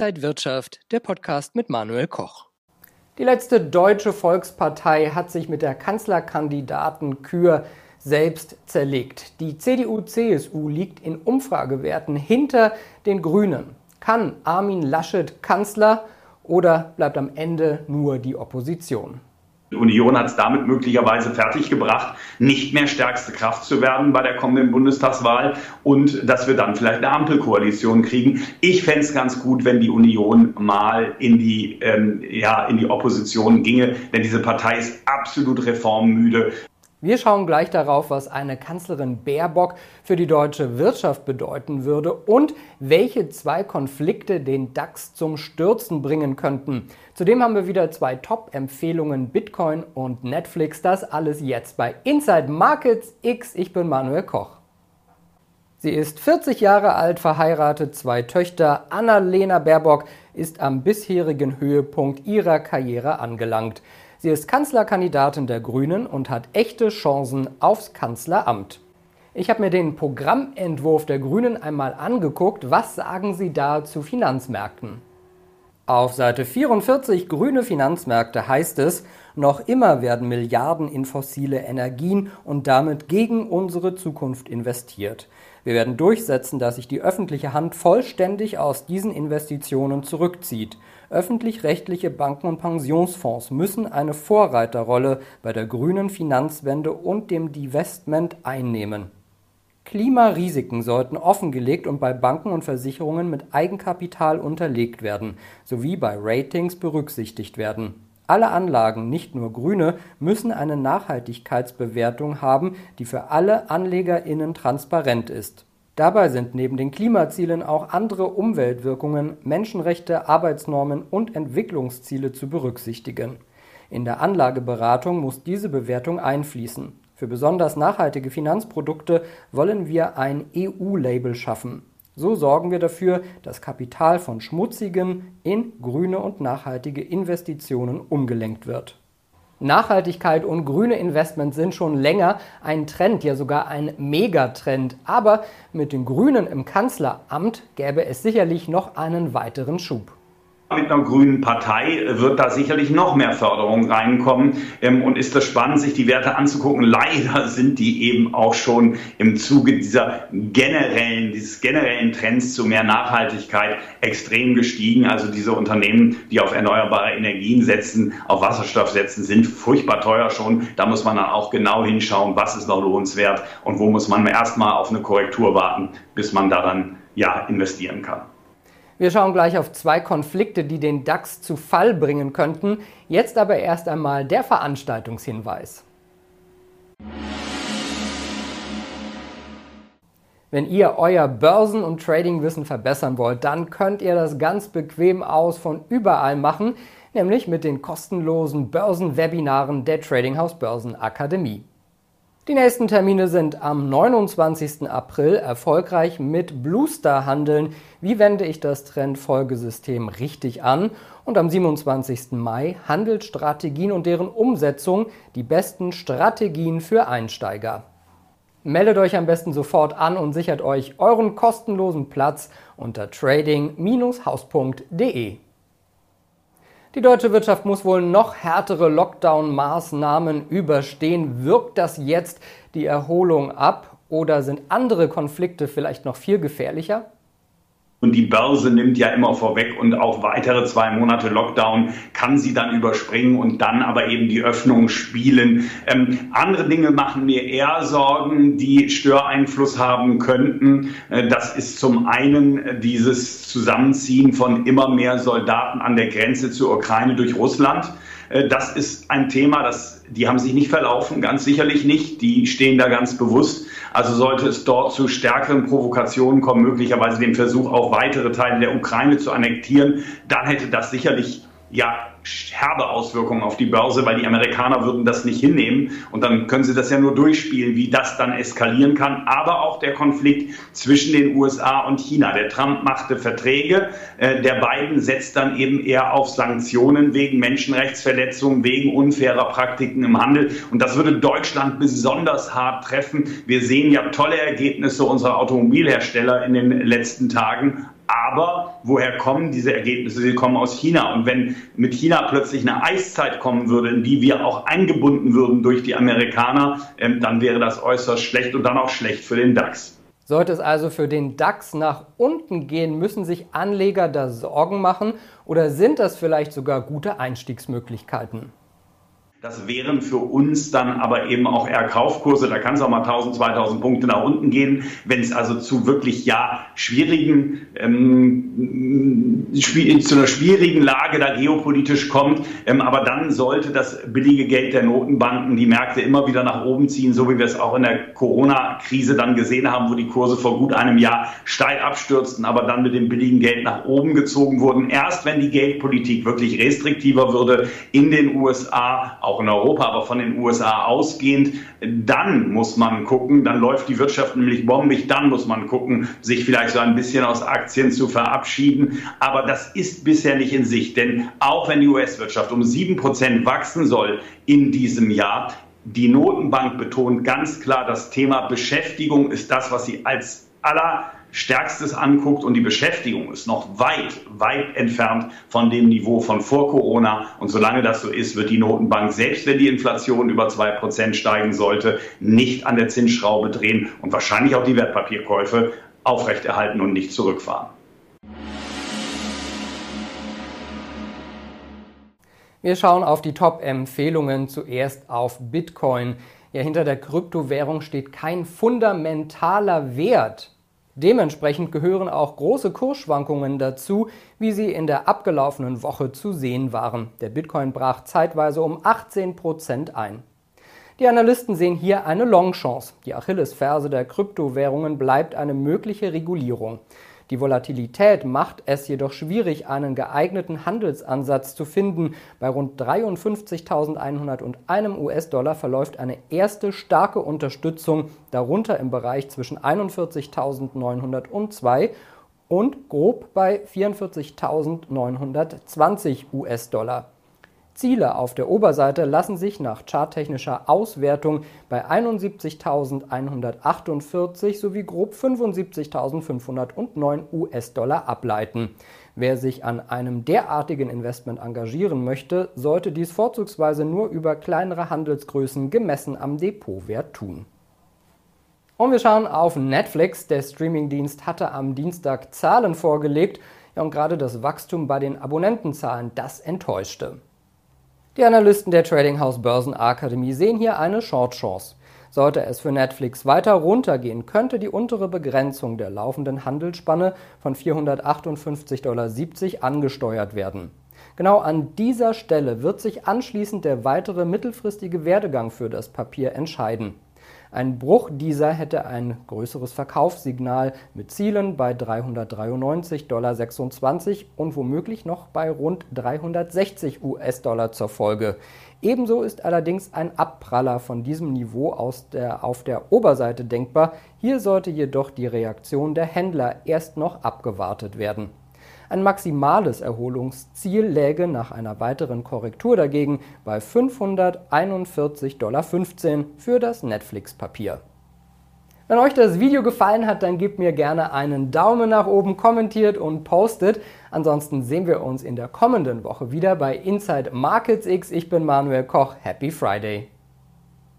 Inside Wirtschaft, der Podcast mit Manuel Koch. Die letzte deutsche Volkspartei hat sich mit der Kanzlerkandidaten Kür selbst zerlegt. Die CDU-CSU liegt in Umfragewerten hinter den Grünen. Kann Armin Laschet Kanzler oder bleibt am Ende nur die Opposition? Die Union hat es damit möglicherweise fertiggebracht, nicht mehr stärkste Kraft zu werden bei der kommenden Bundestagswahl und dass wir dann vielleicht eine Ampelkoalition kriegen. Ich fände es ganz gut, wenn die Union mal in die, ähm, ja, in die Opposition ginge, denn diese Partei ist absolut reformmüde. Wir schauen gleich darauf, was eine Kanzlerin Baerbock für die deutsche Wirtschaft bedeuten würde und welche zwei Konflikte den DAX zum Stürzen bringen könnten. Zudem haben wir wieder zwei Top-Empfehlungen Bitcoin und Netflix. Das alles jetzt bei Inside Markets X. Ich bin Manuel Koch. Sie ist 40 Jahre alt, verheiratet, zwei Töchter. Annalena Baerbock ist am bisherigen Höhepunkt ihrer Karriere angelangt. Sie ist Kanzlerkandidatin der Grünen und hat echte Chancen aufs Kanzleramt. Ich habe mir den Programmentwurf der Grünen einmal angeguckt. Was sagen Sie da zu Finanzmärkten? Auf Seite 44 Grüne Finanzmärkte heißt es, noch immer werden Milliarden in fossile Energien und damit gegen unsere Zukunft investiert. Wir werden durchsetzen, dass sich die öffentliche Hand vollständig aus diesen Investitionen zurückzieht. Öffentlich-rechtliche Banken und Pensionsfonds müssen eine Vorreiterrolle bei der grünen Finanzwende und dem Divestment einnehmen. Klimarisiken sollten offengelegt und bei Banken und Versicherungen mit Eigenkapital unterlegt werden, sowie bei Ratings berücksichtigt werden. Alle Anlagen, nicht nur grüne, müssen eine Nachhaltigkeitsbewertung haben, die für alle AnlegerInnen transparent ist Dabei sind neben den Klimazielen auch andere Umweltwirkungen, Menschenrechte, Arbeitsnormen und Entwicklungsziele zu berücksichtigen. In der Anlageberatung muss diese Bewertung einfließen. Für besonders nachhaltige Finanzprodukte wollen wir ein EU-Label schaffen. So sorgen wir dafür, dass Kapital von schmutzigen in grüne und nachhaltige Investitionen umgelenkt wird. Nachhaltigkeit und grüne Investments sind schon länger ein Trend, ja sogar ein Megatrend. Aber mit den Grünen im Kanzleramt gäbe es sicherlich noch einen weiteren Schub. Mit einer grünen Partei wird da sicherlich noch mehr Förderung reinkommen ähm, und ist das spannend, sich die Werte anzugucken. Leider sind die eben auch schon im Zuge dieser generellen, dieses generellen Trends zu mehr Nachhaltigkeit extrem gestiegen. Also diese Unternehmen, die auf erneuerbare Energien setzen, auf Wasserstoff setzen, sind furchtbar teuer schon. Da muss man dann auch genau hinschauen, was ist noch lohnenswert und wo muss man erstmal auf eine Korrektur warten, bis man da dann ja investieren kann. Wir schauen gleich auf zwei Konflikte, die den DAX zu Fall bringen könnten. Jetzt aber erst einmal der Veranstaltungshinweis. Wenn ihr euer Börsen- und Tradingwissen verbessern wollt, dann könnt ihr das ganz bequem aus von überall machen, nämlich mit den kostenlosen Börsenwebinaren der Trading House Börsen Akademie. Die nächsten Termine sind am 29. April erfolgreich mit Bluestar handeln. Wie wende ich das Trendfolgesystem richtig an? Und am 27. Mai Handelsstrategien und deren Umsetzung, die besten Strategien für Einsteiger. Meldet euch am besten sofort an und sichert euch euren kostenlosen Platz unter trading-haus.de. Die deutsche Wirtschaft muss wohl noch härtere Lockdown-Maßnahmen überstehen. Wirkt das jetzt die Erholung ab oder sind andere Konflikte vielleicht noch viel gefährlicher? Und die Börse nimmt ja immer vorweg und auch weitere zwei Monate Lockdown kann sie dann überspringen und dann aber eben die Öffnung spielen. Ähm, andere Dinge machen mir eher Sorgen, die Störeinfluss haben könnten. Äh, das ist zum einen dieses Zusammenziehen von immer mehr Soldaten an der Grenze zur Ukraine durch Russland. Äh, das ist ein Thema, das, die haben sich nicht verlaufen, ganz sicherlich nicht. Die stehen da ganz bewusst. Also sollte es dort zu stärkeren Provokationen kommen, möglicherweise dem Versuch, auch weitere Teile der Ukraine zu annektieren, dann hätte das sicherlich ja herbe Auswirkungen auf die Börse, weil die Amerikaner würden das nicht hinnehmen und dann können sie das ja nur durchspielen, wie das dann eskalieren kann. Aber auch der Konflikt zwischen den USA und China. Der Trump machte Verträge, äh, der Biden setzt dann eben eher auf Sanktionen wegen Menschenrechtsverletzungen, wegen unfairer Praktiken im Handel und das würde Deutschland besonders hart treffen. Wir sehen ja tolle Ergebnisse unserer Automobilhersteller in den letzten Tagen, Aber woher kommen diese Ergebnisse? Sie kommen aus China. Und wenn mit China plötzlich eine Eiszeit kommen würde, in die wir auch eingebunden würden durch die Amerikaner, ähm, dann wäre das äußerst schlecht und dann auch schlecht für den DAX. Sollte es also für den DAX nach unten gehen, müssen sich Anleger da Sorgen machen oder sind das vielleicht sogar gute Einstiegsmöglichkeiten? Das wären für uns dann aber eben auch eher Kaufkurse. Da kann es auch mal 1000, 2000 Punkte nach unten gehen. Wenn es also zu wirklich ja schwierigen, ähm, zu einer schwierigen Lage da geopolitisch kommt. Ähm, aber dann sollte das billige Geld der Notenbanken die Märkte immer wieder nach oben ziehen, so wie wir es auch in der Corona-Krise dann gesehen haben, wo die Kurse vor gut einem Jahr steil abstürzten, aber dann mit dem billigen Geld nach oben gezogen wurden. Erst wenn die Geldpolitik wirklich restriktiver würde in den USA, auch in Europa, aber von den USA ausgehend, dann muss man gucken, dann läuft die Wirtschaft nämlich bombig, dann muss man gucken, sich vielleicht so ein bisschen aus Aktien zu verabschieden. Aber das ist bisher nicht in Sicht, denn auch wenn die US-Wirtschaft um sieben Prozent wachsen soll in diesem Jahr, die Notenbank betont ganz klar, das Thema Beschäftigung ist das, was sie als aller Stärkstes anguckt und die Beschäftigung ist noch weit, weit entfernt von dem Niveau von vor Corona. Und solange das so ist, wird die Notenbank, selbst wenn die Inflation über zwei Prozent steigen sollte, nicht an der Zinsschraube drehen und wahrscheinlich auch die Wertpapierkäufe aufrechterhalten und nicht zurückfahren. Wir schauen auf die Top-Empfehlungen zuerst auf Bitcoin. Ja, hinter der Kryptowährung steht kein fundamentaler Wert. Dementsprechend gehören auch große Kursschwankungen dazu, wie sie in der abgelaufenen Woche zu sehen waren. Der Bitcoin brach zeitweise um 18 Prozent ein. Die Analysten sehen hier eine Longchance. Die Achillesferse der Kryptowährungen bleibt eine mögliche Regulierung. Die Volatilität macht es jedoch schwierig, einen geeigneten Handelsansatz zu finden. Bei rund 53.101 US-Dollar verläuft eine erste starke Unterstützung, darunter im Bereich zwischen 41.902 und grob bei 44.920 US-Dollar. Ziele auf der Oberseite lassen sich nach charttechnischer Auswertung bei 71.148 sowie grob 75.509 US-Dollar ableiten. Wer sich an einem derartigen Investment engagieren möchte, sollte dies vorzugsweise nur über kleinere Handelsgrößen gemessen am Depotwert tun. Und wir schauen auf Netflix. Der Streamingdienst hatte am Dienstag Zahlen vorgelegt. Ja, und gerade das Wachstum bei den Abonnentenzahlen, das enttäuschte. Die Analysten der Trading House Börsenakademie sehen hier eine Short-Chance. Sollte es für Netflix weiter runtergehen, könnte die untere Begrenzung der laufenden Handelsspanne von 458,70 Dollar angesteuert werden. Genau an dieser Stelle wird sich anschließend der weitere mittelfristige Werdegang für das Papier entscheiden. Ein Bruch dieser hätte ein größeres Verkaufssignal mit Zielen bei 393,26 Dollar und womöglich noch bei rund 360 US-Dollar zur Folge. Ebenso ist allerdings ein Abpraller von diesem Niveau der, auf der Oberseite denkbar. Hier sollte jedoch die Reaktion der Händler erst noch abgewartet werden. Ein maximales Erholungsziel läge nach einer weiteren Korrektur dagegen bei 541,15 Dollar für das Netflix-Papier. Wenn euch das Video gefallen hat, dann gebt mir gerne einen Daumen nach oben, kommentiert und postet. Ansonsten sehen wir uns in der kommenden Woche wieder bei Inside Markets X. Ich bin Manuel Koch. Happy Friday!